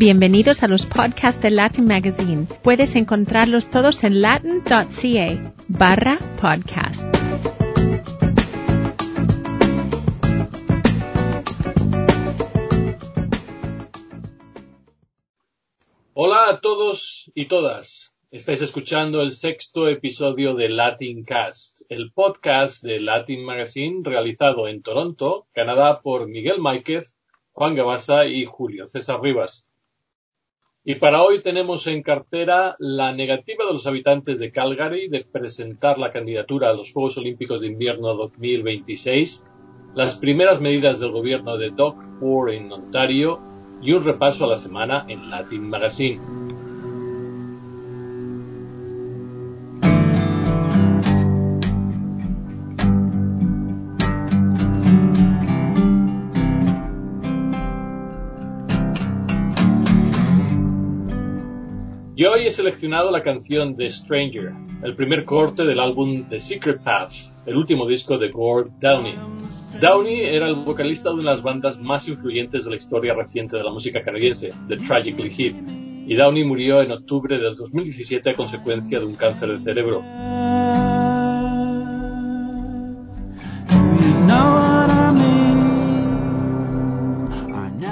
Bienvenidos a los podcasts de Latin Magazine. Puedes encontrarlos todos en latin.ca barra podcast. Hola a todos y todas. Estáis escuchando el sexto episodio de Latin Cast, el podcast de Latin Magazine realizado en Toronto, Canadá por Miguel Máquez, Juan Gabasa y Julio César Rivas. Y para hoy tenemos en cartera la negativa de los habitantes de Calgary de presentar la candidatura a los Juegos Olímpicos de Invierno 2026, las primeras medidas del gobierno de Doug Ford en Ontario y un repaso a la semana en Latin Magazine. He seleccionado la canción The Stranger, el primer corte del álbum The Secret Path, el último disco de Gord Downey. Downey era el vocalista de una de las bandas más influyentes de la historia reciente de la música canadiense, The Tragically Hip, y Downey murió en octubre del 2017 a consecuencia de un cáncer de cerebro.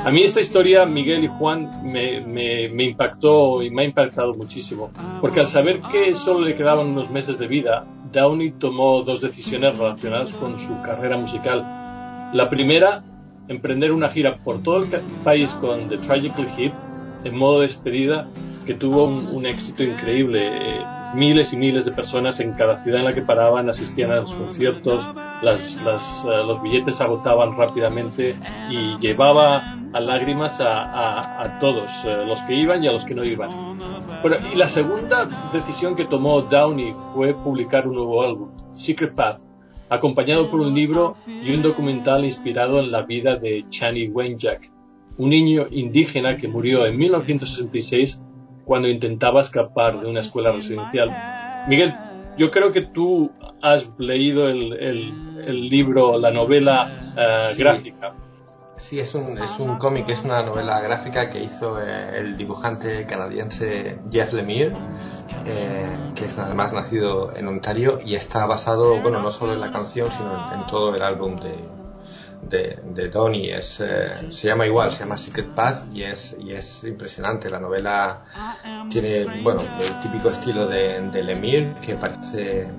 A mí esta historia, Miguel y Juan, me, impactó y me ha impactado muchísimo, porque al saber que solo le quedaban unos meses de vida, Downey tomó dos decisiones relacionadas con su carrera musical. La primera, emprender una gira por todo el país con The Tragically Hip, en modo despedida, que tuvo un, éxito increíble. Eh, miles y miles de personas en cada ciudad en la que paraban asistían a los conciertos, las, eh, los billetes se agotaban rápidamente y llevaba a lágrimas a, todos, eh, los que iban y a los que no iban. y la segunda decisión que tomó Downey fue publicar un nuevo álbum, Secret Path, acompañado por un libro y un documental inspirado en la vida de Chani Wenjack, un niño indígena que murió en 1966 cuando intentaba escapar de una escuela residencial. Miguel, yo creo que tú has leído el, libro, la novela eh, gráfica. Sí, es un, es un cómic, es una novela gráfica que hizo eh, el dibujante canadiense Jeff Lemire, eh, que es además nacido en Ontario y está basado, bueno, no solo en la canción, sino en, todo el álbum de, de, de Donnie. Es, eh, se llama igual, se llama Secret Path y es, y es impresionante. La novela tiene, bueno, el típico estilo de, de Lemire, que parece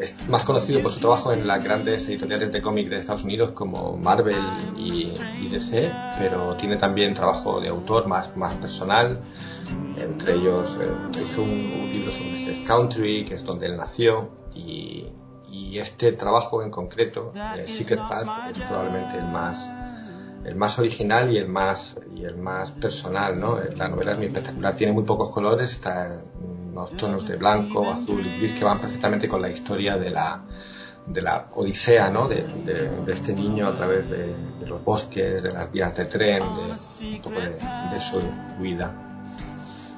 es más conocido por su trabajo en las grandes editoriales de cómic de Estados Unidos como Marvel y, DC, pero tiene también trabajo de autor más, más personal. Entre ellos eh, hizo un, libro sobre Sex Country, que es donde él nació, y, y este trabajo en concreto, eh, Secret Path, es probablemente el más el más original y el más y el más personal, ¿no? La novela es muy espectacular, tiene muy pocos colores, está unos tonos de blanco, azul y gris que van perfectamente con la historia de la, de la odisea ¿no? de, de, este niño a través de, los bosques, de las vías de tren, de un poco de, su vida.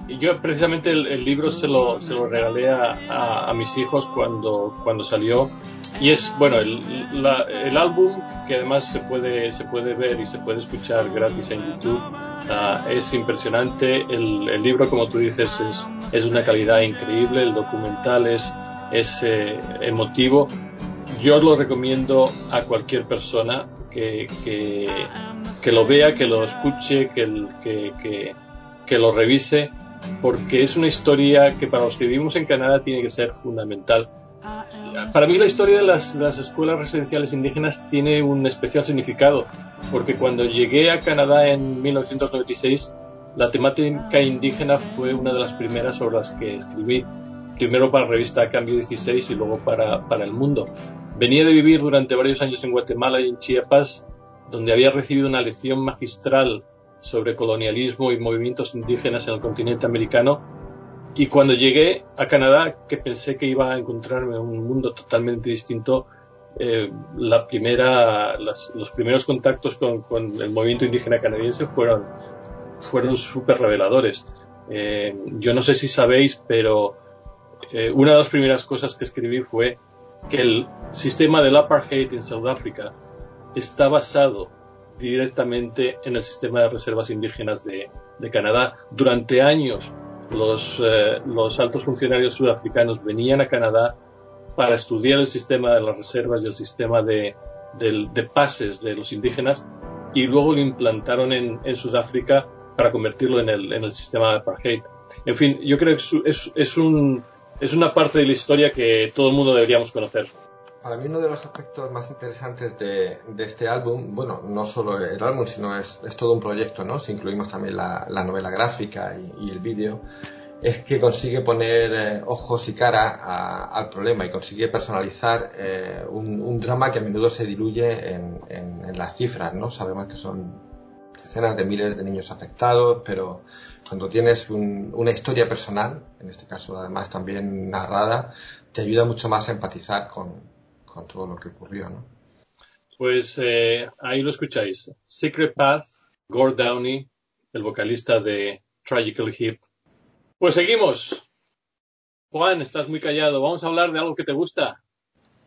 Yo precisamente el, libro se lo, se lo regalé a, a, mis hijos cuando, cuando salió y es bueno el, el álbum que además se puede, se puede ver y se puede escuchar gratis en YouTube Ah, es impresionante. El, libro, como tú dices, es, es una calidad increíble. El documental es, es eh, emotivo. Yo lo recomiendo a cualquier persona que, que, lo vea, que lo escuche, que, que, que lo revise, porque es una historia que para los que vivimos en Canadá tiene que ser fundamental. Para mí la historia de las, escuelas residenciales indígenas tiene un especial significado, porque cuando llegué a Canadá en 1996, la temática indígena fue una de las primeras sobre las que escribí, primero para la revista Cambio 16 y luego para, para El Mundo. Venía de vivir durante varios años en Guatemala y en Chiapas, donde había recibido una lección magistral sobre colonialismo y movimientos indígenas en el continente americano y cuando llegué a Canadá, que pensé que iba a encontrarme en un mundo totalmente distinto, eh, la primera, los primeros contactos con, el movimiento indígena canadiense fueron fueron súper reveladores. Eh, yo no sé si sabéis, pero eh, una de las primeras cosas que escribí fue que el sistema del apartheid en Sudáfrica está basado directamente en el sistema de reservas indígenas de, Canadá. Durante años los, eh, los altos funcionarios sudafricanos venían a Canadá para estudiar el sistema de las reservas y el sistema de, pases de los indígenas y luego lo implantaron en, Sudáfrica para convertirlo en el, sistema de apartheid. En fin, yo creo que es, es, un, es una parte de la historia que todo el mundo deberíamos conocer. Para mí uno de los aspectos más interesantes de, este álbum, bueno, no solo el álbum, sino es, todo un proyecto, ¿no? Si incluimos también la, novela gráfica y, el vídeo, es que consigue poner eh, ojos y cara al problema y consigue personalizar eh, un, drama que a menudo se diluye en, las cifras, ¿no? Sabemos que son decenas de miles de niños afectados, pero cuando tienes una historia personal, en este caso además también narrada, te ayuda mucho más a empatizar con, todo lo que ocurrió, ¿no? Pues eh, ahí lo escucháis. Secret Path, Gord Downey, el vocalista de Tragical Hip. Pues seguimos. Juan, estás muy callado. Vamos a hablar de algo que te gusta.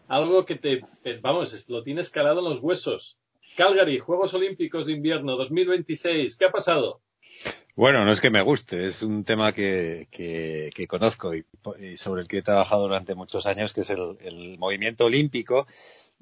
Algo que te, eh, vamos, lo tienes calado en los huesos. Calgary, Juegos Olímpicos de Invierno 2026. ¿Qué ha pasado? Bueno, no es que me guste, es un tema que, que, conozco y, sobre el que he trabajado durante muchos años, que es el, movimiento olímpico.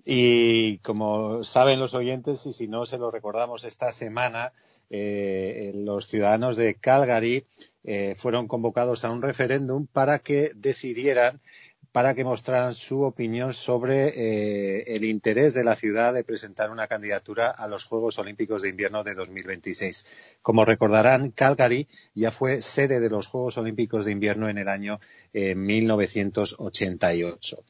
Y como saben los oyentes, y si no se lo recordamos esta semana, eh, los ciudadanos de Calgary eh, fueron convocados a un referéndum para que decidieran para que mostraran su opinión sobre eh, el interés de la ciudad de presentar una candidatura a los Juegos Olímpicos de Invierno de 2026. Como recordarán, Calgary ya fue sede de los Juegos Olímpicos de Invierno en el año 1988.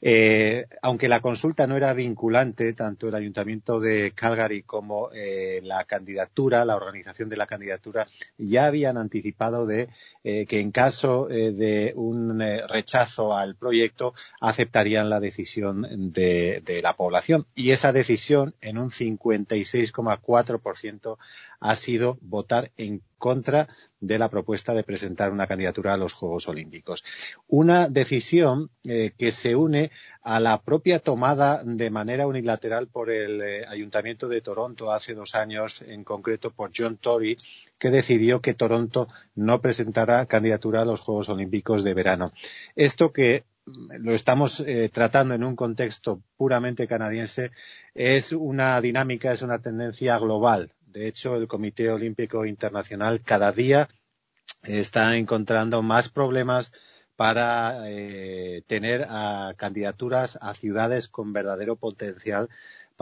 Eh, aunque la consulta no era vinculante, tanto el Ayuntamiento de Calgary como eh, la candidatura, la organización de la candidatura, ya habían anticipado de que en caso de un rechazo al proyecto aceptarían la decisión de, la población. Y esa decisión, en un 56,4%, ha sido votar en contra de la propuesta de presentar una candidatura a los Juegos Olímpicos. Una decisión eh, que se une a la propia tomada de manera unilateral por el eh, Ayuntamiento de Toronto hace dos años, en concreto por John Tory, que decidió que Toronto no presentara candidatura a los Juegos Olímpicos de verano. Esto que lo estamos eh, tratando en un contexto puramente canadiense, es una dinámica, es una tendencia global. De hecho, el Comité Olímpico Internacional cada día está encontrando más problemas para eh, tener candidaturas a ciudades con verdadero potencial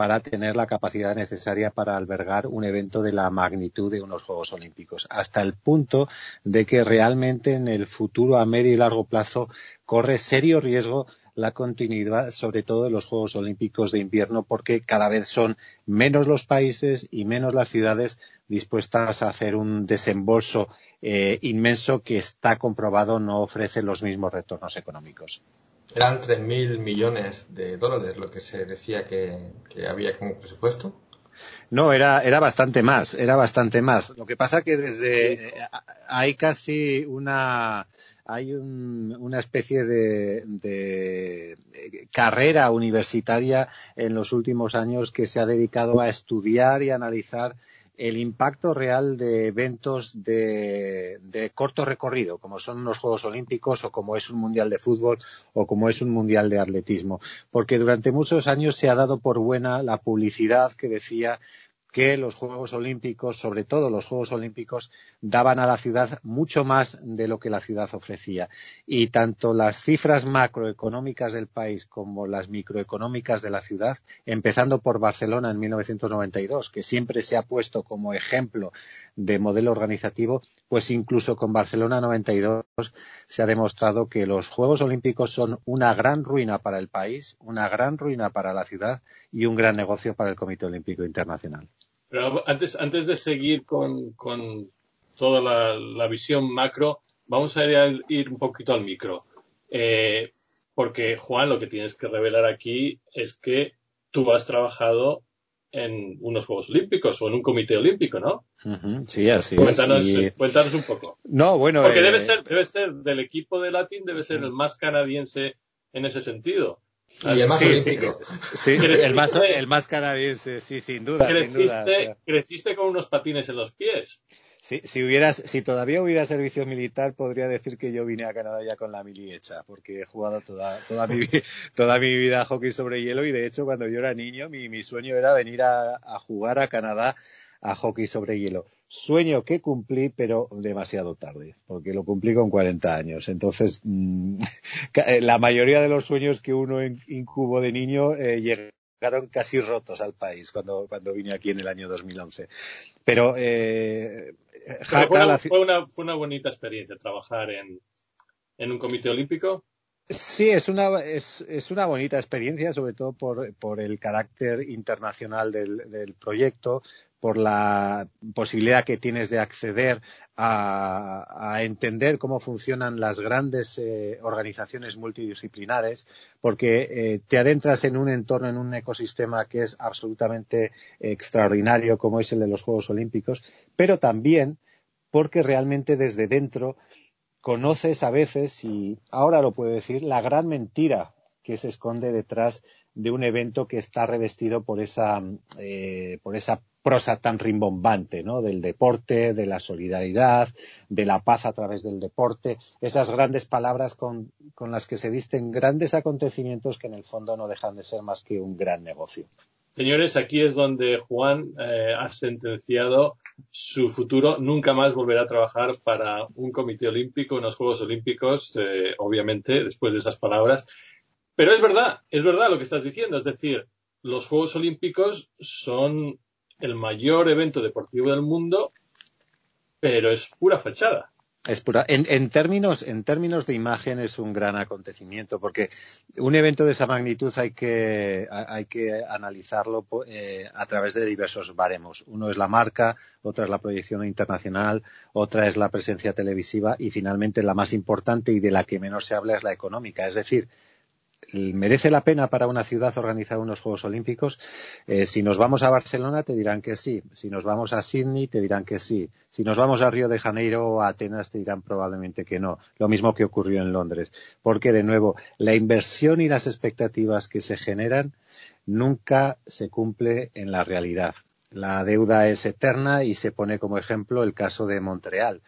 para tener la capacidad necesaria para albergar un evento de la magnitud de unos Juegos Olímpicos, hasta el punto de que realmente en el futuro a medio y largo plazo corre serio riesgo la continuidad, sobre todo de los Juegos Olímpicos de invierno, porque cada vez son menos los países y menos las ciudades dispuestas a hacer un desembolso eh, inmenso que está comprobado no ofrece los mismos retornos económicos. Eran 3.000 millones de dólares lo que se decía que, había como presupuesto. No, era, era bastante más, era bastante más. Lo que pasa que desde eh, hay casi una hay una especie de, de, carrera universitaria en los últimos años que se ha dedicado a estudiar y analizar el impacto real de eventos de, corto recorrido, como son los Juegos Olímpicos o como es un Mundial de Fútbol o como es un Mundial de Atletismo. Porque durante muchos años se ha dado por buena la publicidad que decía que los Juegos Olímpicos, sobre todo los Juegos Olímpicos, daban a la ciudad mucho más de lo que la ciudad ofrecía. Y tanto las cifras macroeconómicas del país como las microeconómicas de la ciudad, empezando por Barcelona en 1992, que siempre se ha puesto como ejemplo de modelo organizativo, pues incluso con Barcelona 92 se ha demostrado que los Juegos Olímpicos son una gran ruina para el país, una gran ruina para la ciudad y un gran negocio para el Comité Olímpico Internacional. Pero antes, antes de seguir con, toda la, visión macro, vamos a ir, un poquito al micro. Eh, porque, Juan, lo que tienes que revelar aquí es que tú has trabajado en unos Juegos Olímpicos o en un comité olímpico, ¿no? Sí, así cuéntanos, es. Cuéntanos un poco. No, bueno. Porque debe, eh, ser, debe ser del equipo de Latin, debe ser el más canadiense en ese sentido. Y el más olímpico. Sí, el, más, el más canadiense, sí, sin duda. Creciste, creciste con unos patines en los pies. Si, si, hubieras, si todavía hubiera servicio militar, podría decir que yo vine a Canadá ya con la mili hecha, porque he jugado toda, toda, mi, toda mi vida a hockey sobre hielo y de hecho cuando yo era niño mi, mi sueño era venir a, a jugar a Canadá a hockey sobre hielo. Sueño que cumplí, pero demasiado tarde, porque lo cumplí con 40 años. Entonces, mmm, la mayoría de los sueños que uno incubo de niño eh, llegaron casi rotos al país cuando, cuando vine aquí en el año 2011. Pero eh, Jaca, fue, una, fue, una, fue, una, bonita experiencia trabajar en, en un comité olímpico. Sí, es una, es, es, una bonita experiencia, sobre todo por, por el carácter internacional del, del, proyecto, por la posibilidad que tienes de acceder a, entender cómo funcionan las grandes eh, organizaciones multidisciplinares, porque eh, te adentras en un entorno, en un ecosistema que es absolutamente extraordinario, como es el de los Juegos Olímpicos, pero también porque realmente desde dentro conoces a veces, y ahora lo puedo decir, la gran mentira que se esconde detrás de un evento que está revestido por esa, eh, por esa prosa tan rimbombante, ¿no? Del deporte, de la solidaridad, de la paz a través del deporte, esas grandes palabras con, con las que se visten grandes acontecimientos que en el fondo no dejan de ser más que un gran negocio. Señores, aquí es donde Juan eh, ha sentenciado su futuro. Nunca más volverá a trabajar para un comité olímpico, unos Juegos Olímpicos, eh, obviamente, después de esas palabras. Pero es verdad, es verdad lo que estás diciendo. Es decir, los Juegos Olímpicos son el mayor evento deportivo del mundo, pero es pura fachada. Es pura. En, en, términos, en términos de imagen es un gran acontecimiento porque un evento de esa magnitud hay que, hay que analizarlo eh, a través de diversos baremos. Uno es la marca, otra es la proyección internacional, otra es la presencia televisiva y finalmente la más importante y de la que menos se habla es la económica. Es decir, ¿Merece la pena para una ciudad organizar unos Juegos Olímpicos? Eh, si nos vamos a Barcelona te dirán que sí. Si nos vamos a Sydney te dirán que sí. Si nos vamos a Río de Janeiro o a Atenas te dirán probablemente que no. Lo mismo que ocurrió en Londres. Porque, de nuevo, la inversión y las expectativas que se generan nunca se cumple en la realidad. La deuda es eterna y se pone como ejemplo el caso de Montreal.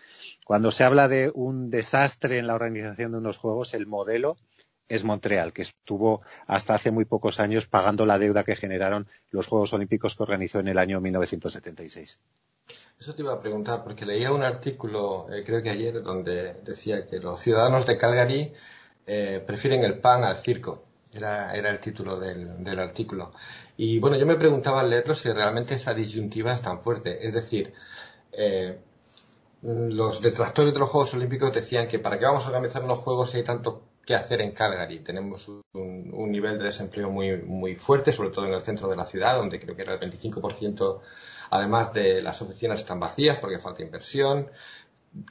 Cuando se habla de un desastre en la organización de unos Juegos, el modelo es Montreal, que estuvo hasta hace muy pocos años pagando la deuda que generaron los Juegos Olímpicos que organizó en el año 1976. Eso te iba a preguntar, porque leía un artículo, eh, creo que ayer, donde decía que los ciudadanos de Calgary eh, prefieren el pan al circo. Era, era el título del, del, artículo. Y bueno, yo me preguntaba al leerlo si realmente esa disyuntiva es tan fuerte. Es decir, eh, los detractores de los Juegos Olímpicos decían que para qué vamos a organizar unos Juegos si hay tanto que hacer en Calgary. Tenemos un, un, nivel de desempleo muy, muy fuerte, sobre todo en el centro de la ciudad, donde creo que era el 25%, además de las oficinas están vacías porque falta inversión.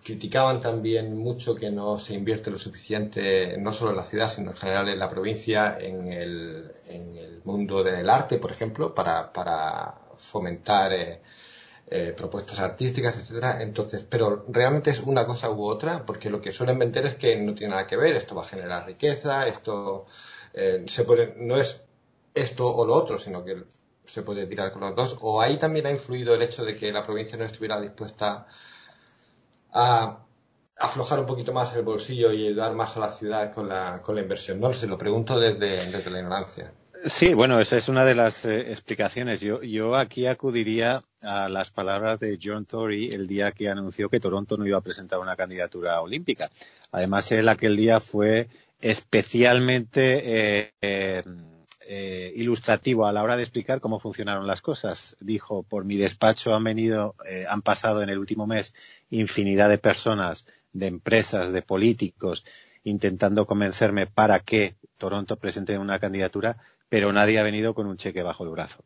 Criticaban también mucho que no se invierte lo suficiente, no solo en la ciudad, sino en general en la provincia, en el, en el mundo del arte, por ejemplo, para, para fomentar eh, eh, propuestas artísticas, etcétera. Entonces, pero realmente es una cosa u otra, porque lo que suelen vender es que no tiene nada que ver, esto va a generar riqueza, esto eh, se puede, no es esto o lo otro, sino que se puede tirar con los dos. O ahí también ha influido el hecho de que la provincia no estuviera dispuesta a aflojar un poquito más el bolsillo y ayudar más a la ciudad con la, con la inversión. No se lo pregunto desde, desde la ignorancia. Sí, bueno, esa es una de las eh, explicaciones. Yo, yo aquí acudiría a las palabras de John Tory el día que anunció que Toronto no iba a presentar una candidatura olímpica. Además, él aquel día fue especialmente eh, eh, eh, ilustrativo a la hora de explicar cómo funcionaron las cosas. Dijo, por mi despacho han venido, eh, han pasado en el último mes infinidad de personas, de empresas, de políticos, intentando convencerme para que Toronto presente una candidatura pero nadie ha venido con un cheque bajo el brazo.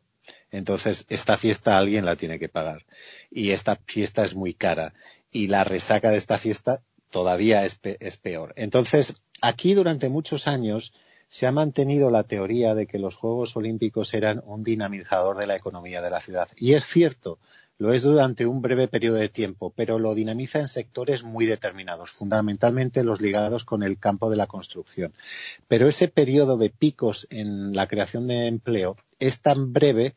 Entonces, esta fiesta alguien la tiene que pagar. Y esta fiesta es muy cara. Y la resaca de esta fiesta todavía es, pe es peor. Entonces, aquí durante muchos años se ha mantenido la teoría de que los Juegos Olímpicos eran un dinamizador de la economía de la ciudad. Y es cierto, lo es durante un breve periodo de tiempo, pero lo dinamiza en sectores muy determinados, fundamentalmente los ligados con el campo de la construcción. Pero ese periodo de picos en la creación de empleo es tan breve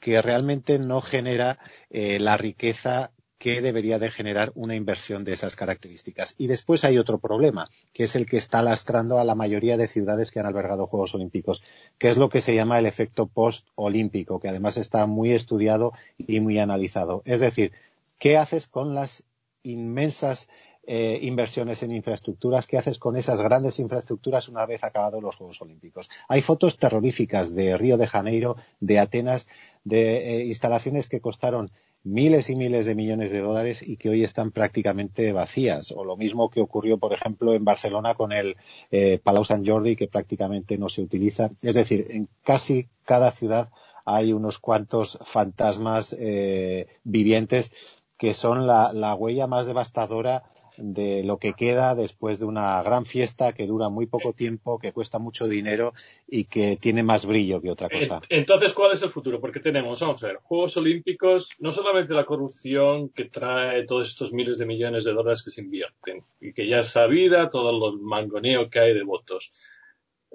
que realmente no genera eh, la riqueza que debería de generar una inversión de esas características. Y después hay otro problema, que es el que está lastrando a la mayoría de ciudades que han albergado Juegos Olímpicos, que es lo que se llama el efecto post-olímpico, que además está muy estudiado y muy analizado. Es decir, ¿qué haces con las inmensas eh, inversiones en infraestructuras, ¿qué haces con esas grandes infraestructuras una vez acabados los Juegos Olímpicos? Hay fotos terroríficas de Río de Janeiro, de Atenas, de eh, instalaciones que costaron miles y miles de millones de dólares y que hoy están prácticamente vacías. O lo mismo que ocurrió, por ejemplo, en Barcelona con el eh, Palau Sant Jordi, que prácticamente no se utiliza. Es decir, en casi cada ciudad hay unos cuantos fantasmas eh, vivientes que son la huella más devastadora de lo que queda después de una gran fiesta que dura muy poco tiempo, que cuesta mucho dinero y que tiene más brillo que otra cosa. Entonces, ¿cuál es el futuro? Porque tenemos, vamos a ver, Juegos Olímpicos, no solamente la corrupción que trae todos estos miles de millones de dólares que se invierten y que ya es sabida todo el mangoneo que hay de votos.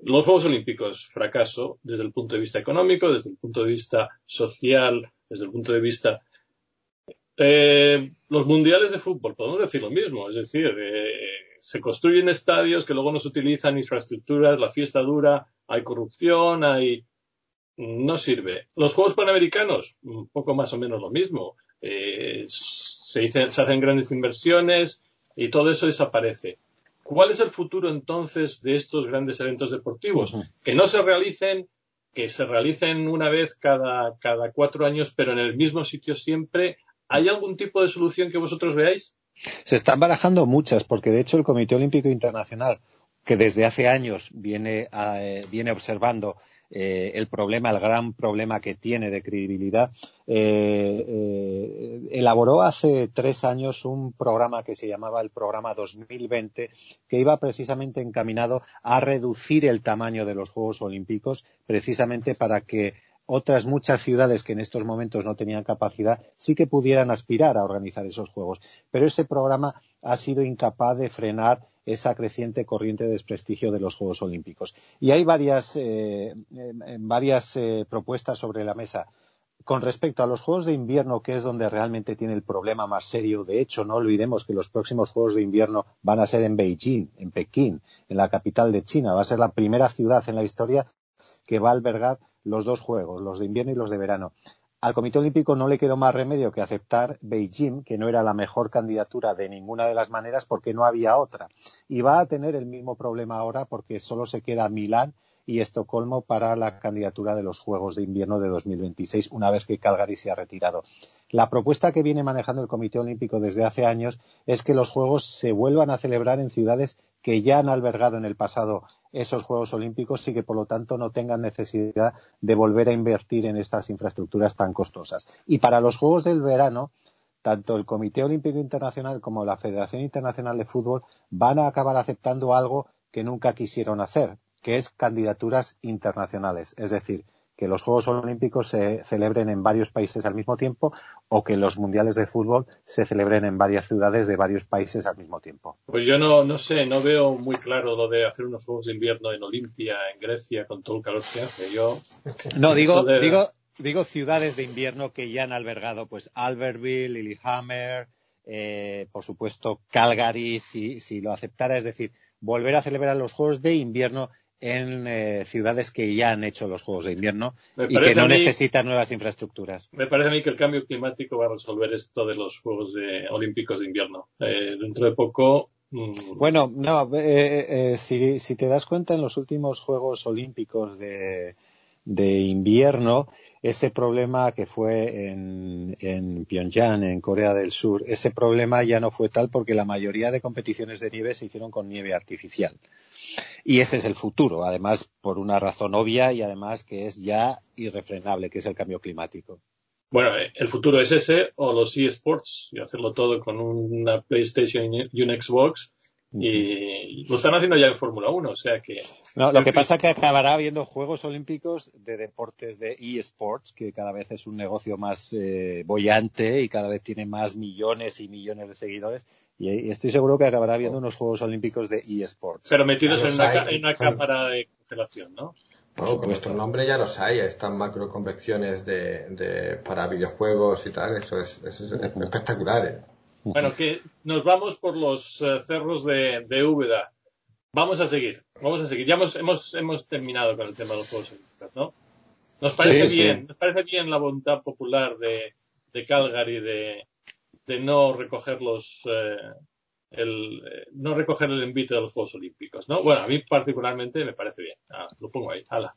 Los Juegos Olímpicos, fracaso desde el punto de vista económico, desde el punto de vista social, desde el punto de vista eh, los mundiales de fútbol, podemos decir lo mismo, es decir, eh, se construyen estadios que luego no se utilizan, infraestructuras, la fiesta dura, hay corrupción, hay... no sirve. Los Juegos Panamericanos, un poco más o menos lo mismo. Eh, se, se hacen grandes inversiones y todo eso desaparece. ¿Cuál es el futuro entonces de estos grandes eventos deportivos? Que no se realicen, que se realicen una vez cada, cada cuatro años, pero en el mismo sitio siempre, ¿Hay algún tipo de solución que vosotros veáis? Se están barajando muchas, porque de hecho el Comité Olímpico Internacional, que desde hace años viene, eh, observando eh, el problema, el gran problema que tiene de credibilidad, eh, elaboró hace tres años un programa que se llamaba el Programa 2020, que iba precisamente encaminado a reducir el tamaño de los Juegos Olímpicos, precisamente para que otras muchas ciudades que en estos momentos no tenían capacidad sí que pudieran aspirar a organizar esos juegos. Pero ese programa ha sido incapaz de frenar esa creciente corriente de desprestigio de los Juegos Olímpicos. Y hay varias, eh, varias eh, propuestas sobre la mesa. Con respecto a los Juegos de Invierno, que es donde realmente tiene el problema más serio, de hecho, no olvidemos que los próximos Juegos de Invierno van a ser en Beijing, en Pekín, en la capital de China. Va a ser la primera ciudad en la historia que va a albergar los dos juegos, los de invierno y los de verano. Al Comité Olímpico no le quedó más remedio que aceptar Beijing, que no era la mejor candidatura de ninguna de las maneras porque no había otra. Y va a tener el mismo problema ahora porque solo se queda Milán y Estocolmo para la candidatura de los Juegos de Invierno de 2026, una vez que Calgary se ha retirado. La propuesta que viene manejando el Comité Olímpico desde hace años es que los Juegos se vuelvan a celebrar en ciudades que ya han albergado en el pasado esos Juegos Olímpicos y que, por lo tanto, no tengan necesidad de volver a invertir en estas infraestructuras tan costosas. Y para los Juegos del verano, tanto el Comité Olímpico Internacional como la Federación Internacional de Fútbol van a acabar aceptando algo que nunca quisieron hacer, que es candidaturas internacionales. Es decir, que los Juegos Olímpicos se celebren en varios países al mismo tiempo o que los Mundiales de Fútbol se celebren en varias ciudades de varios países al mismo tiempo. Pues yo no, no sé, no veo muy claro lo de hacer unos Juegos de Invierno en Olimpia, en Grecia, con todo el calor que hace. Yo, no, digo, digo, digo ciudades de invierno que ya han albergado, pues Albertville, Lillehammer, eh, por supuesto Calgary, si, si lo aceptara, es decir, volver a celebrar los Juegos de Invierno en eh, ciudades que ya han hecho los Juegos de Invierno y que no necesitan nuevas infraestructuras. Me parece a mí que el cambio climático va a resolver esto de los Juegos de, Olímpicos de Invierno. Eh, dentro de poco. Mm, bueno, no, eh, si, si, te das cuenta, en los últimos Juegos Olímpicos de, de invierno, ese problema que fue en, en Pyongyang, en Corea del Sur, ese problema ya no fue tal porque la mayoría de competiciones de nieve se hicieron con nieve artificial. Y ese es el futuro, además por una razón obvia y además que es ya irrefrenable, que es el cambio climático. Bueno, el futuro es ese o los eSports y hacerlo todo con una PlayStation y un Xbox Y lo están haciendo ya en Fórmula 1, o sea que... No, lo que pasa es que acabará habiendo Juegos Olímpicos de deportes de eSports, que cada vez es un negocio más eh, bollante y cada vez tiene más millones y millones de seguidores. Y, estoy seguro que acabará habiendo unos Juegos Olímpicos de eSports. Pero metidos en una, en una cámara de congelación, ¿no? Bueno, con nuestro nombre ya los hay, están macroconvecciones de, de, para videojuegos y tal, eso es, eso es espectacular. ¿eh? Bueno, que nos vamos por los eh, cerros de, de, Úbeda. Vamos a seguir, vamos a seguir. Ya hemos, hemos, hemos terminado con el tema de los Juegos Olímpicos, ¿no? Nos parece bien, nos parece bien la voluntad popular de, de Calgary de, de no recoger los, eh, el, eh, no recoger el envite de los Juegos Olímpicos, ¿no? Bueno, a mí particularmente me parece bien. Ah, lo pongo ahí, hala.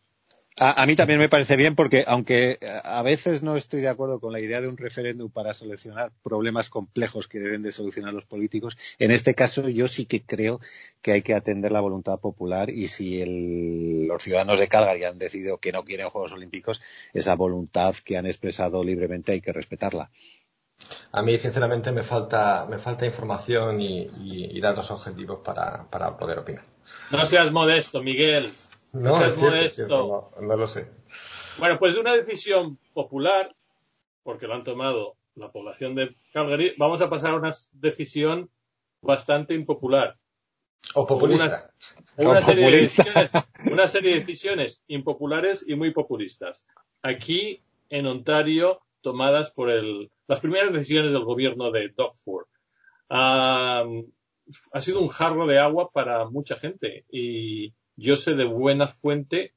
A, mí también me parece bien porque, aunque a veces no estoy de acuerdo con la idea de un referéndum para solucionar problemas complejos que deben de solucionar los políticos, en este caso yo sí que creo que hay que atender la voluntad popular y si el, los ciudadanos de Calgary han decidido que no quieren Juegos Olímpicos, esa voluntad que han expresado libremente hay que respetarla. A mí, sinceramente, me falta, me falta información y, datos objetivos para, para, poder opinar. No seas modesto, Miguel. No, seas modesto. no, lo sé. Bueno, pues de una decisión popular, porque lo han tomado la población de Calgary, vamos a pasar a una decisión bastante impopular. O populista. Una, serie, De decisiones, una serie de decisiones impopulares y muy populistas. Aquí, en Ontario, tomadas por el, las primeras decisiones del gobierno de Doug Ford. ha sido un jarro de agua para mucha gente y yo sé de buena fuente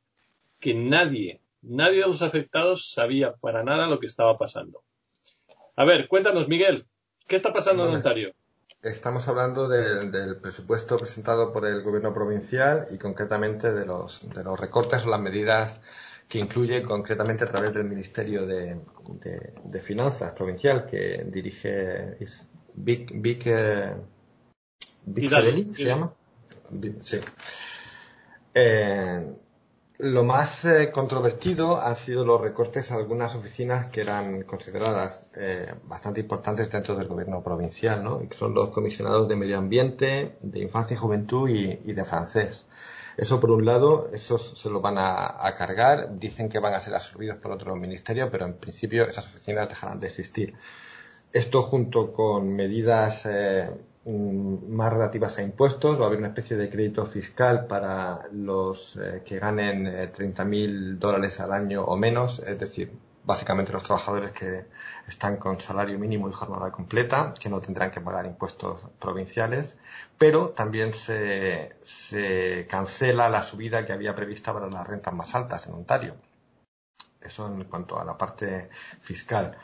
que nadie, nadie de los afectados sabía para nada lo que estaba pasando. A ver, cuéntanos, Miguel, ¿qué está pasando en Ontario? Estamos hablando del presupuesto presentado por el gobierno provincial y concretamente de los, de los recortes o las medidas que incluye concretamente a través del Ministerio de, Finanzas provincial que dirige Vic, Vic, eh, se llama. Sí. Eh, lo más eh, controvertido han sido los recortes a algunas oficinas que eran consideradas bastante importantes dentro del gobierno provincial, ¿no? Y son los comisionados de medio ambiente, de infancia y juventud y, de francés. Eso por un lado, esos se lo van a, cargar, dicen que van a ser absorbidos por otro ministerio, pero en principio esas oficinas dejarán de existir. Esto junto con medidas eh, más relativas a impuestos, va a haber una especie de crédito fiscal para los eh, que ganen 30.000 eh, dólares al año o menos, es decir, básicamente los trabajadores que están con salario mínimo y jornada completa, que no tendrán que pagar impuestos provinciales, pero también se, se cancela la subida que había prevista para las rentas más altas en Ontario. Eso en cuanto a la parte fiscal.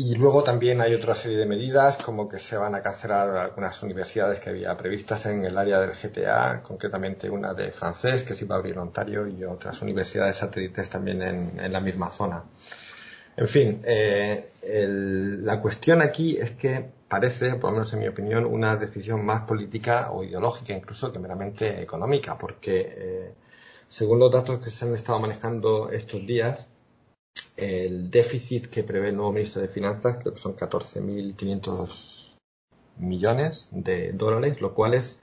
Y luego también hay otra serie de medidas, como que se van a cancelar algunas universidades que había previstas en el área del GTA, concretamente una de francés que se iba a abrir en Ontario y otras universidades satélites también en, la misma zona. En fin, eh, la cuestión aquí es que parece, por lo menos en mi opinión, una decisión más política o ideológica incluso que meramente económica, porque eh, según los datos que se han estado manejando estos días, el déficit que prevé el nuevo ministro de Finanzas, creo que son 14.500 millones de dólares, lo cual es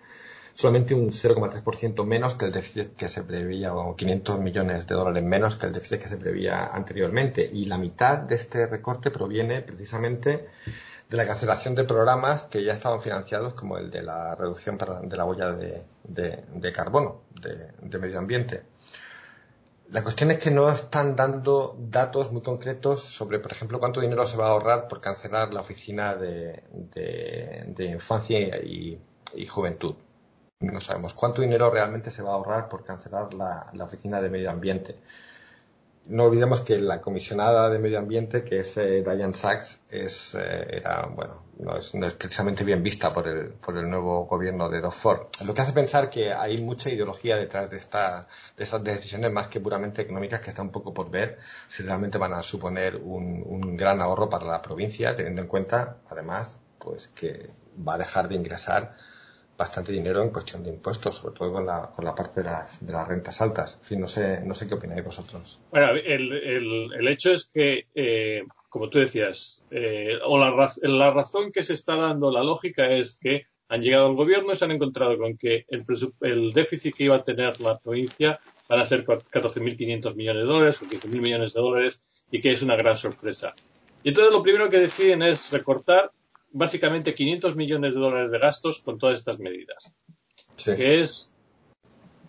solamente un 0,3% menos que el déficit que se preveía, o 500 millones de dólares menos que el déficit que se preveía anteriormente. Y la mitad de este recorte proviene precisamente de la cancelación de programas que ya estaban financiados, como el de la reducción de la huella de, carbono, de medio ambiente. La cuestión es que no están dando datos muy concretos sobre, por ejemplo, cuánto dinero se va a ahorrar por cancelar la oficina de, infancia y, juventud. No sabemos cuánto dinero realmente se va a ahorrar por cancelar la oficina de medio ambiente no olvidemos que la comisionada de medio ambiente, que es eh, Diane Sachs, es, eh, era, bueno, no es, precisamente bien vista por el, por el nuevo gobierno de Doug Ford. Lo que hace pensar que hay mucha ideología detrás de, esta, de estas decisiones más que puramente económicas que está un poco por ver si realmente van a suponer un, un gran ahorro para la provincia, teniendo en cuenta, además, pues que va a dejar de ingresar bastante dinero en cuestión de impuestos, sobre todo con la, con la parte de las, de las rentas altas. En fin, no sé, no sé qué opináis vosotros. Bueno, el, el, el hecho es que, eh, como tú decías, eh, o la, la razón que se está dando, la lógica es que han llegado al gobierno y se han encontrado con que el, el déficit que iba a tener la provincia van a ser 14.500 millones de dólares o 15.000 millones de dólares y que es una gran sorpresa. Y entonces lo primero que deciden es recortar básicamente 500 millones de dólares de gastos con todas estas medidas. Que es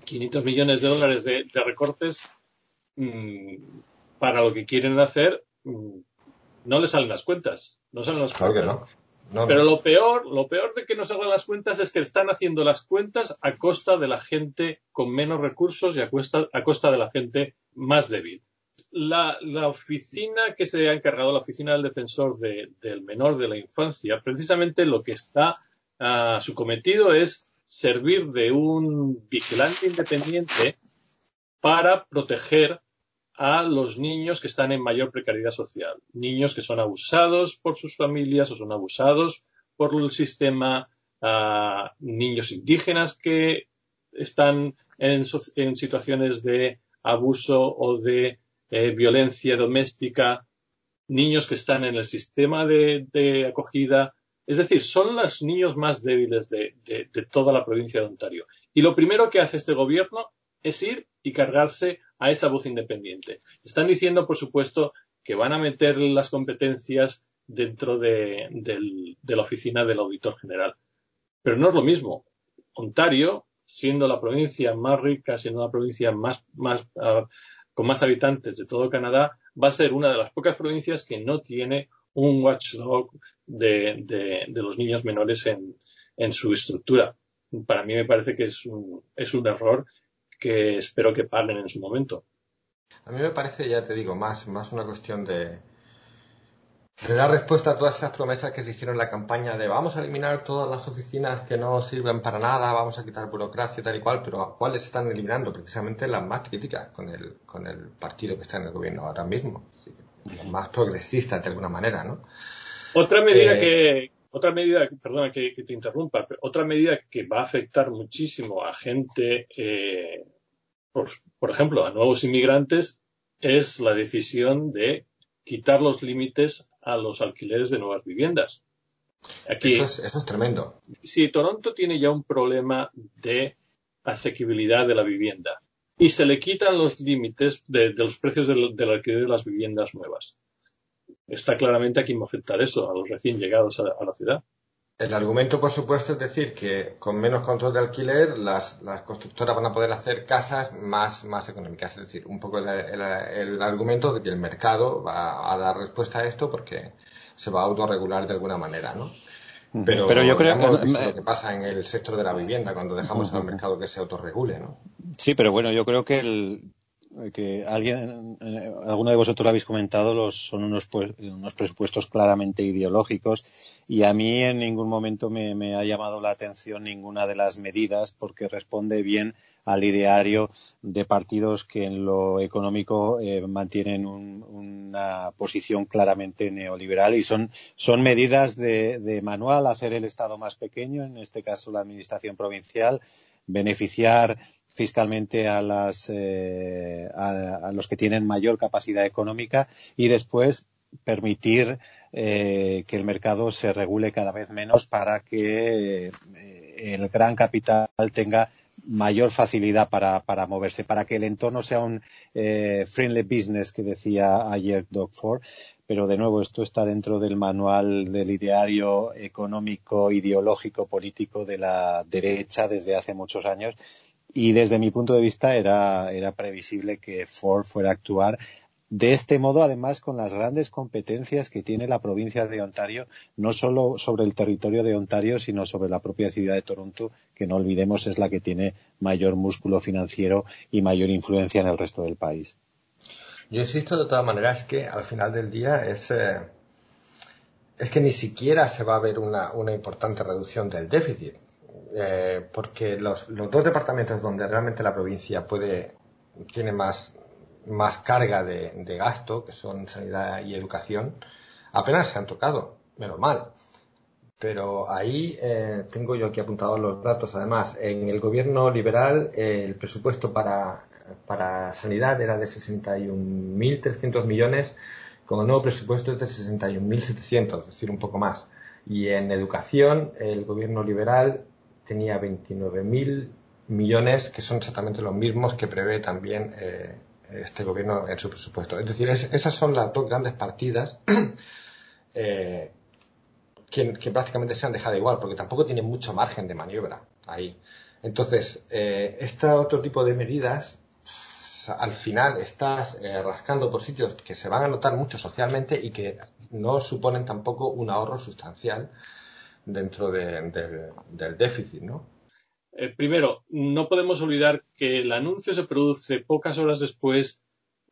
500 millones de dólares de, recortes mm, para lo que quieren hacer. Mm, no les salen las cuentas. No salen las cuentas. Pero lo peor, lo peor de que no salgan las cuentas es que están haciendo las cuentas a costa de la gente con menos recursos y a, a costa de la gente más débil. La, oficina que se ha encargado, la oficina del defensor del menor de la infancia, precisamente lo que está a su cometido es servir de un vigilante independiente para proteger a los niños que están en mayor precariedad social. Niños que son abusados por sus familias o son abusados por el sistema, niños indígenas que están en, situaciones de abuso o de eh, violencia doméstica, niños que están en el sistema de, acogida. Es decir, son los niños más débiles de toda la provincia de Ontario. Y lo primero que hace este gobierno es ir y cargarse a esa voz independiente. Están diciendo, por supuesto, que van a meter las competencias dentro de, la oficina del auditor general. Pero no es lo mismo. Ontario, siendo la provincia más rica, siendo la provincia más, ah, con más habitantes de todo Canadá, va a ser una de las pocas provincias que no tiene un watchdog de, los niños menores en, su estructura. Para mí me parece que es un, es un error que espero que paguen en su momento. A mí me parece, ya te digo, más, más una cuestión de, de dar respuesta a todas esas promesas que se hicieron en la campaña de vamos a eliminar todas las oficinas que no sirven para nada, vamos a quitar burocracia tal y cual, pero ¿cuáles están eliminando? Precisamente las más críticas con el, con el partido que está en el gobierno ahora mismo, las más progresistas de alguna manera, ¿no? Otra medida eh, que, otra medida, perdona que, te interrumpa, pero otra medida que va a afectar muchísimo a gente, eh, por, ejemplo, a nuevos inmigrantes, es la decisión de quitar los límites a los alquileres de nuevas viviendas. Aquí, eso, es, tremendo. Si Toronto tiene ya un problema de asequibilidad de la vivienda y se le quitan los límites de, los precios del, del alquiler de las viviendas nuevas está claramente a quién va a afectar eso, a los recién llegados a, la ciudad. El argumento, por supuesto, es decir que con menos control de alquiler las, constructoras van a poder hacer casas más, más económicas. Es decir, un poco el, argumento de que el mercado va a dar respuesta a esto porque se va a autorregular de alguna manera, ¿no? Pero, yo creo que lo que pasa en el sector de la vivienda cuando dejamos al mercado que se autorregule, ¿no? Sí, pero bueno, yo creo que el, que alguien, eh, alguno de vosotros lo habéis comentado, los, son unos, unos presupuestos claramente ideológicos y a mí en ningún momento me, ha llamado la atención ninguna de las medidas porque responde bien al ideario de partidos que en lo económico eh, mantienen una posición claramente neoliberal y son, son medidas de, de manual, hacer el Estado más pequeño, en este caso la Administración provincial, beneficiar fiscalmente a, las, eh, a, los que tienen mayor capacidad económica y después permitir eh, que el mercado se regule cada vez menos para que eh, el gran capital tenga mayor facilidad para, para, moverse, para que el entorno sea un friendly business que decía ayer Doug Ford. Pero de nuevo, esto está dentro del manual del ideario económico, ideológico, político de la derecha desde hace muchos años y desde mi punto de vista era, era previsible que Ford fuera a actuar de este modo, además, con las grandes competencias que tiene la provincia de Ontario, no solo sobre el territorio de Ontario, sino sobre la propia ciudad de Toronto, que no olvidemos es la que tiene mayor músculo financiero y mayor influencia en el resto del país. Yo insisto de todas maneras que al final del día es, eh, es que ni siquiera se va a ver una, una importante reducción del déficit eh, porque los, dos departamentos donde realmente la provincia puede tiene más, más carga de, gasto, que son sanidad y educación, apenas se han tocado, menos mal. Pero ahí eh, tengo yo aquí apuntados los datos. Además, en el gobierno liberal eh, el presupuesto para, para sanidad era de 61.300 millones, con el nuevo presupuesto es de 61.700, es decir, un poco más Y en educación, el gobierno liberal tenía 29.000 millones, que son exactamente los mismos que prevé también eh, este gobierno en su presupuesto. Es decir, esas son las dos grandes partidas eh, que, prácticamente se han dejado igual, porque tampoco tienen mucho margen de maniobra ahí. Entonces, eh, este otro tipo de medidas, al final estás eh, rascando por sitios que se van a notar mucho socialmente y que no suponen tampoco un ahorro sustancial dentro del déficit, ¿no? Eh, primero, no podemos olvidar que el anuncio se produce pocas horas después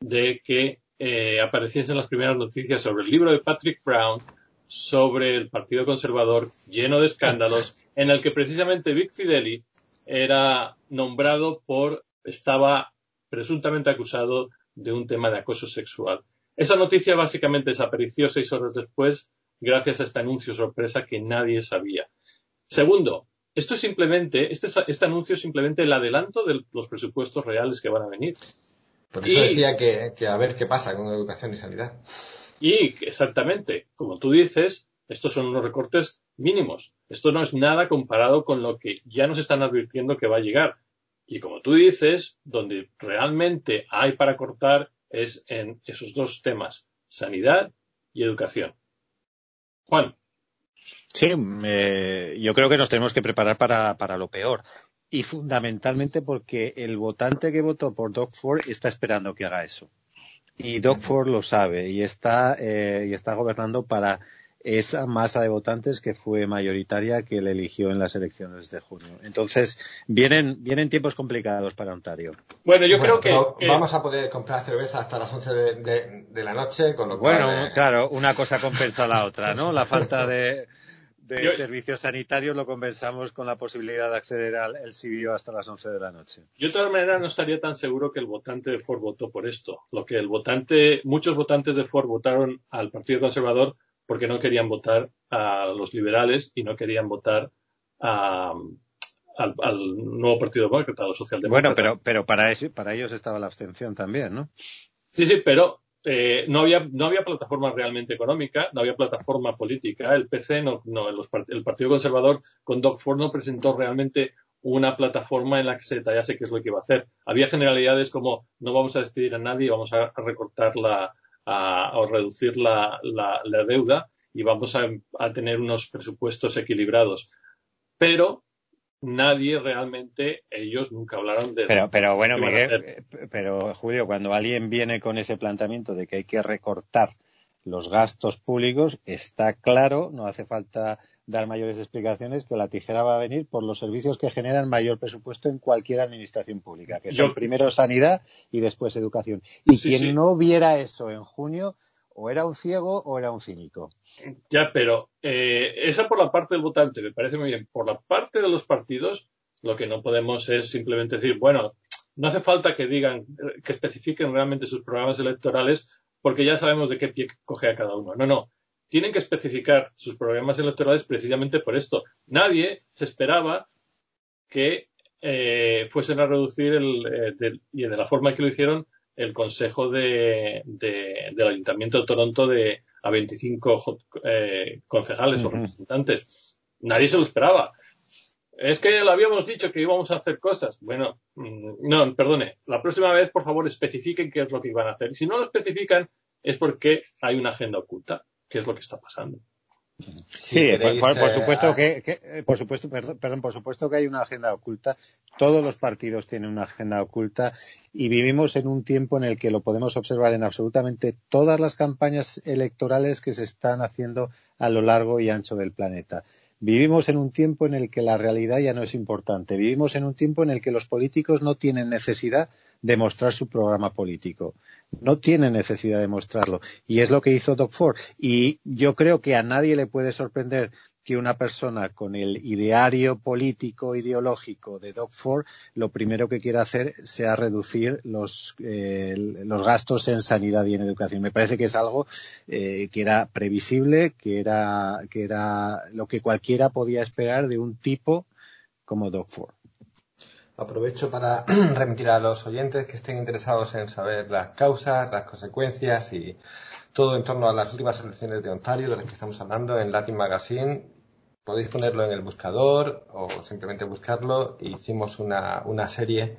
de que eh, apareciesen las primeras noticias sobre el libro de Patrick Brown sobre el Partido Conservador lleno de escándalos, en el que precisamente Vic Fideli era nombrado por, estaba presuntamente acusado de un tema de acoso sexual. Esa noticia básicamente desapareció seis horas después gracias a este anuncio sorpresa que nadie sabía. Segundo, esto es simplemente, este, este, anuncio es simplemente el adelanto de los presupuestos reales que van a venir. Por eso decía que, a ver qué pasa con educación y sanidad. Y exactamente, como tú dices, estos son unos recortes mínimos. Esto no es nada comparado con lo que ya nos están advirtiendo que va a llegar. Y como tú dices, donde realmente hay para cortar es en esos dos temas, sanidad y educación. Juan. Sí, eh, yo creo que nos tenemos que preparar para, para lo peor. Y fundamentalmente porque el votante que votó por Doug Ford está esperando que haga eso. Y Doug Ford lo sabe y está, eh, y está gobernando para esa masa de votantes que fue mayoritaria que le eligió en las elecciones de junio. Entonces, vienen, vienen tiempos complicados para Ontario. Bueno, yo creo que, Vamos a poder comprar cerveza hasta las 11 de, de, la noche, con lo cual... Bueno, claro, una cosa compensa la otra, ¿no? La falta de, de servicios sanitarios lo compensamos con la posibilidad de acceder al el CBO hasta las 11 de la noche. Yo de todas maneras no estaría tan seguro que el votante de Ford votó por esto. Lo que el votante, muchos votantes de Ford votaron al Partido Conservador porque no querían votar a los liberales y no querían votar al, nuevo Partido Demócrata, a los socialdemócratas. Bueno, pero, pero para, eso, para ellos estaba la abstención también, ¿no? Sí, sí, pero eh, no, había, no había plataforma realmente económica, no había plataforma política. El PC, no, no el Partido Conservador con Doug Ford no presentó realmente una plataforma en la que se detallase qué es lo que iba a hacer. Había generalidades como no vamos a despedir a nadie, vamos a, recortar la, a, o reducir la, la, deuda y vamos a, a tener unos presupuestos equilibrados. Pero nadie realmente, ellos nunca hablaron de... Pero, pero bueno, Miguel, eh, pero Julio, cuando alguien viene con ese planteamiento de que hay que recortar los gastos públicos, está claro, no hace falta dar mayores explicaciones, que la tijera va a venir por los servicios que generan mayor presupuesto en cualquier administración pública, que son primero sanidad y después educación. Y quien no viera eso en junio, o era un ciego o era un cínico. Ya, pero eh, esa por la parte del votante me parece muy bien. Por la parte de los partidos, lo que no podemos es simplemente decir, bueno, no hace falta que digan, que especifiquen realmente sus programas electorales, porque ya sabemos de qué pie coge a cada uno. No, no. Tienen que especificar sus programas electorales precisamente por esto. Nadie se esperaba que eh, fuesen a reducir el, eh, y de la forma que lo hicieron el Consejo de, del Ayuntamiento de Toronto de a 25 eh, concejales o representantes. Nadie se lo esperaba. Es que lo habíamos dicho que íbamos a hacer cosas. Bueno, mm, no, perdone. La próxima vez, por favor, especifiquen qué es lo que iban a hacer. Y si no lo especifican, es porque hay una agenda oculta, ¿Qué es lo que está pasando. Sí, por, supuesto que, eh, por supuesto, perdón, por supuesto que hay una agenda oculta. Todos los partidos tienen una agenda oculta y vivimos en un tiempo en el que lo podemos observar en absolutamente todas las campañas electorales que se están haciendo a lo largo y ancho del planeta. Vivimos en un tiempo en el que la realidad ya no es importante. Vivimos en un tiempo en el que los políticos no tienen necesidad de mostrar su programa político. No tienen necesidad de mostrarlo. Y es lo que hizo Doc Ford. Y yo creo que a nadie le puede sorprender que una persona con el ideario político ideológico de Doc Ford lo primero que quiera hacer sea reducir los, eh, los gastos en sanidad y en educación. Me parece que es algo eh, que era previsible, que era, que era lo que cualquiera podía esperar de un tipo como Doc Ford. Aprovecho para remitir a los oyentes que estén interesados en saber las causas, las consecuencias y todo en torno a las últimas elecciones de Ontario, de las que estamos hablando, en Latin Magazine. Podéis ponerlo en el buscador o simplemente buscarlo. Hicimos una, una serie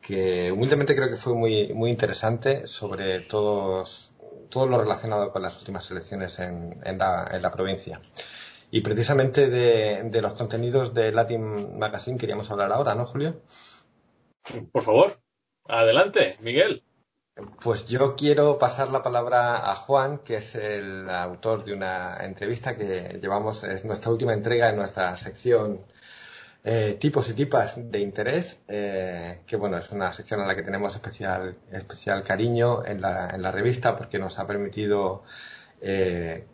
que humildemente creo que fue muy, muy interesante sobre todos, todo lo relacionado con las últimas elecciones en, en, la, en la provincia. Y precisamente de, de, los contenidos de Latin Magazine queríamos hablar ahora, ¿no, Julio? Por favor, adelante, Miguel. Pues yo quiero pasar la palabra a Juan, que es el autor de una entrevista que llevamos, es nuestra última entrega en nuestra sección eh, tipos y tipas de interés, eh, que bueno, es una sección a la que tenemos especial, especial cariño en la, en la revista porque nos ha permitido eh,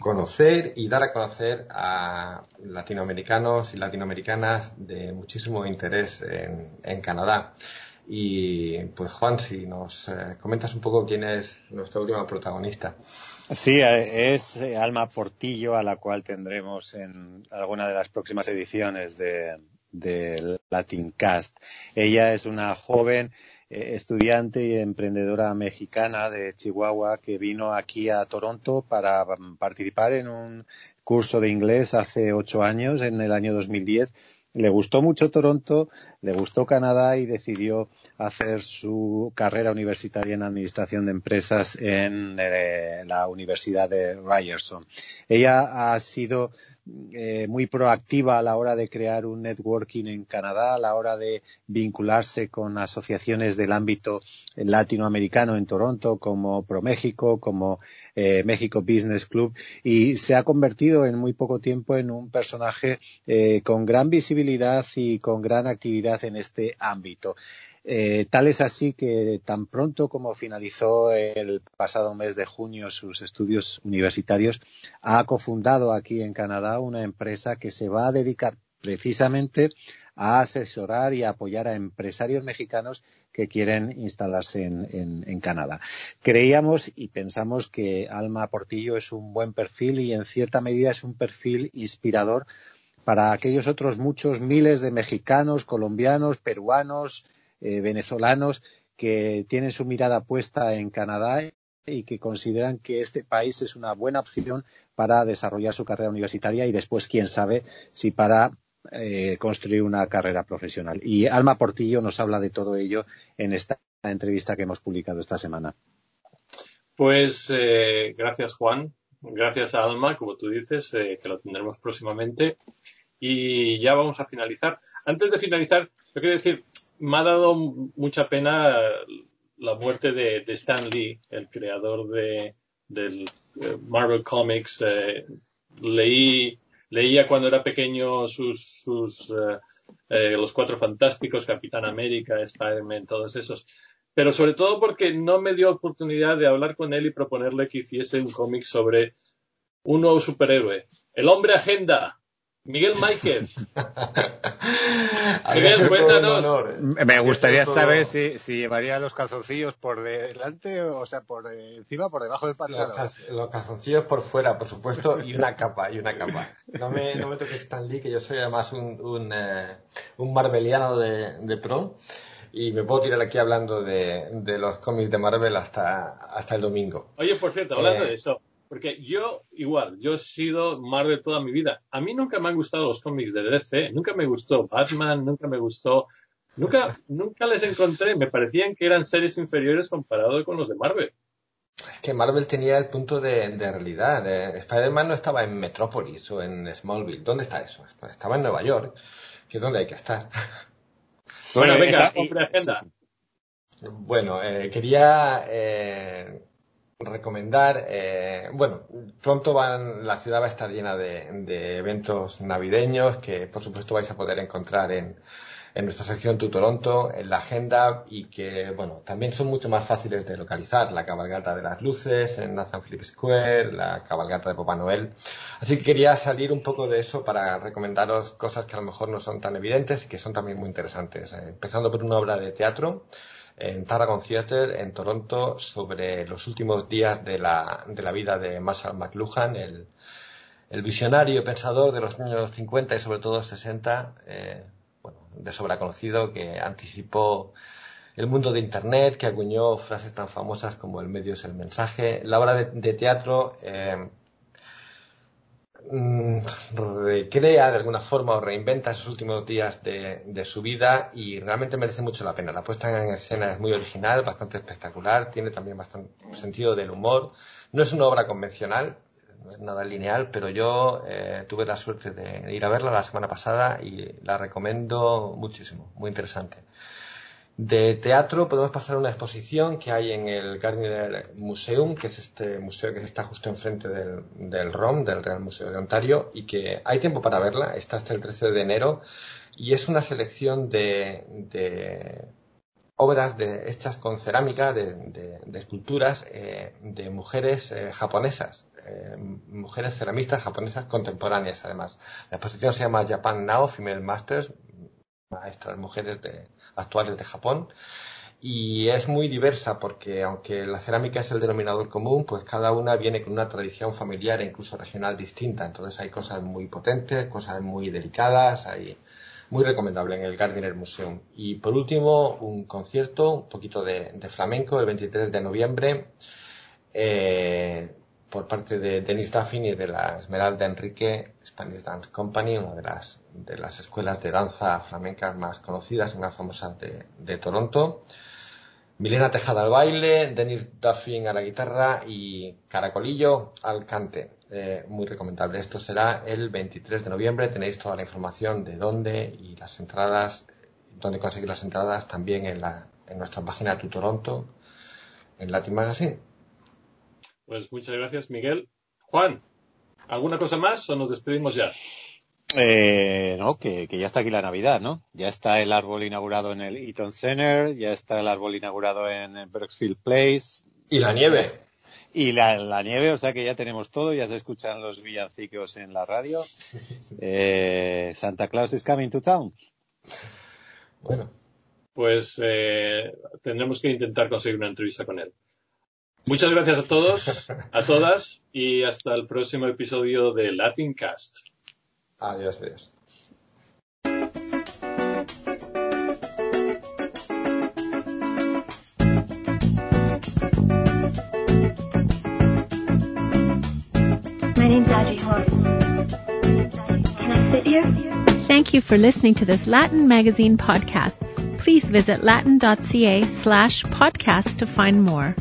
conocer y dar a conocer a latinoamericanos y latinoamericanas de muchísimo interés en, en Canadá. Y pues Juan, si nos eh, comentas un poco quién es nuestra última protagonista. Sí, eh, es eh, Alma Portillo, a la cual tendremos en alguna de las próximas ediciones de, de Latin Cast. Ella es una joven estudiante y emprendedora mexicana de Chihuahua que vino aquí a Toronto para mm, participar en un curso de inglés hace ocho años, en el año 2010 le gustó mucho Toronto, le gustó Canadá y decidió hacer su carrera universitaria en Administración de Empresas en eh, la Universidad de Ryerson. Ella ha sido eh, muy proactiva a la hora de crear un networking en Canadá, a la hora de vincularse con asociaciones del ámbito latinoamericano en Toronto, como ProMéxico, como eh, México Business Club, y se ha convertido en muy poco tiempo en un personaje eh, con gran visibilidad y con gran actividad en este ámbito. Eh, tal es así que tan pronto como finalizó el pasado mes de junio sus estudios universitarios, ha cofundado aquí en Canadá una empresa que se va a dedicar precisamente a asesorar y apoyar a empresarios mexicanos que quieren instalarse en, Canadá. Creíamos y pensamos que Alma Portillo es un buen perfil y en cierta medida es un perfil inspirador para aquellos otros muchos miles de mexicanos, colombianos, peruanos, eh, venezolanos que tienen su mirada puesta en Canadá y que consideran que este país es una buena opción para desarrollar su carrera universitaria y después, quién sabe, si para eh, construir una carrera profesional. Y Alma Portillo nos habla de todo ello en esta entrevista que hemos publicado esta semana. Pues eh, gracias, Juan. Gracias a Alma, como tú dices, que lo tendremos próximamente. Y ya vamos a finalizar. Antes de finalizar, yo quiero decir, me ha dado mucha pena la muerte de, Stan Lee, el creador de, del eh, Marvel Comics. Eh, leí, leía cuando era pequeño sus, sus eh, los Cuatro Fantásticos, Capitán América, Spider-Man, todos esos. Pero sobre todo porque no me dio oportunidad de hablar con él y proponerle que hiciese un cómic sobre un nuevo superhéroe. El hombre agenda, Miguel Máquez. Miguel, cuéntanos. Me gustaría saber si, si, llevaría los calzoncillos por delante, o sea, por encima, por debajo del pantalón. Los, los, calzoncillos por fuera, por supuesto, y una capa, y una capa. No me, no me toques Stan Lee, que yo soy además un, un, eh, un marveliano de, de pro. Y me puedo tirar aquí hablando de, de los cómics de Marvel hasta, hasta el domingo. Oye, por cierto, hablando eh, de eso, porque yo, igual, yo he sido Marvel toda mi vida. A mí nunca me han gustado los cómics de DC, nunca me gustó Batman, nunca me gustó, nunca, nunca les encontré, me parecían que eran series inferiores comparado con los de Marvel. Es que Marvel tenía el punto de, de realidad. Eh, Spider-Man no estaba en Metrópolis o en Smallville. ¿Dónde está eso? Estaba en Nueva York, que es donde hay que estar. Bueno, bueno venga, esa, agenda. Bueno, eh, quería eh, recomendar, eh, bueno, pronto van, la ciudad va a estar llena de, de, eventos navideños que por supuesto vais a poder encontrar en, en nuestra sección Tu Toronto, en la agenda y que, bueno, también son mucho más fáciles de localizar. La cabalgata de las luces en Nathan Philip Square, la cabalgata de Papá Noel. Así que quería salir un poco de eso para recomendaros cosas que a lo mejor no son tan evidentes y que son también muy interesantes. Eh, empezando por una obra de teatro en Tarragon Theatre, en Toronto, sobre los últimos días de la, de la vida de Marshall McLuhan, el, el visionario pensador de los años 50 y sobre todo 60, eh, bueno, de sobra conocido, que anticipó el mundo de Internet, que acuñó frases tan famosas como el medio es el mensaje. La obra de, teatro eh, recrea de alguna forma o reinventa esos últimos días de, su vida y realmente merece mucho la pena. La puesta en escena es muy original, bastante espectacular, tiene también bastante sentido del humor. No es una obra convencional, no es nada lineal, pero yo eh, tuve la suerte de ir a verla la semana pasada y la recomiendo muchísimo, muy interesante. De teatro podemos pasar a una exposición que hay en el Gardiner Museum, que es este museo que está justo enfrente del, del ROM, del Real Museo de Ontario, y que hay tiempo para verla, está hasta el 13 de enero, y es una selección de, obras de, hechas con cerámica, de, esculturas eh, de mujeres eh, japonesas, eh, mujeres ceramistas japonesas contemporáneas además. La exposición se llama Japan Now Female Masters, maestras mujeres de, actuales de Japón. Y es muy diversa porque aunque la cerámica es el denominador común, pues cada una viene con una tradición familiar e incluso regional distinta. Entonces hay cosas muy potentes, cosas muy delicadas, hay muy recomendable en el Gardiner Museum. Y por último, un concierto, un poquito de, flamenco, el 23 de noviembre. Eh, por parte de Denis Duffin y de la Esmeralda Enrique Spanish Dance Company, una de las, de las escuelas de danza flamenca más conocidas y más famosas de, Toronto. Milena Tejada al baile, Denis Duffin a la guitarra y Caracolillo al cante. Eh, muy recomendable. Esto será el 23 de noviembre. Tenéis toda la información de dónde y las entradas, dónde conseguir las entradas también en, la, en nuestra página Tu Toronto, en Latin Magazine. Pues muchas gracias, Miguel. Juan, ¿alguna cosa más o nos despedimos ya? Eh, no, que, ya está aquí la Navidad, ¿no? Ya está el árbol inaugurado en el Eaton Center, ya está el árbol inaugurado en Brookfield Place. Y la nieve. Y la, nieve, o sea que ya tenemos todo, ya se escuchan los villancicos en la radio. Eh, Santa Claus is coming to town. Bueno. Pues eh, tendremos que intentar conseguir una entrevista con él. Muchas gracias a todos, a todas y hasta el próximo episodio de Latin Cast. Adiós, adiós. My name's Audrey Horn. Can I sit here? Thank you for listening to this Latin Magazine podcast. Please visit latin.ca slash podcast to find more.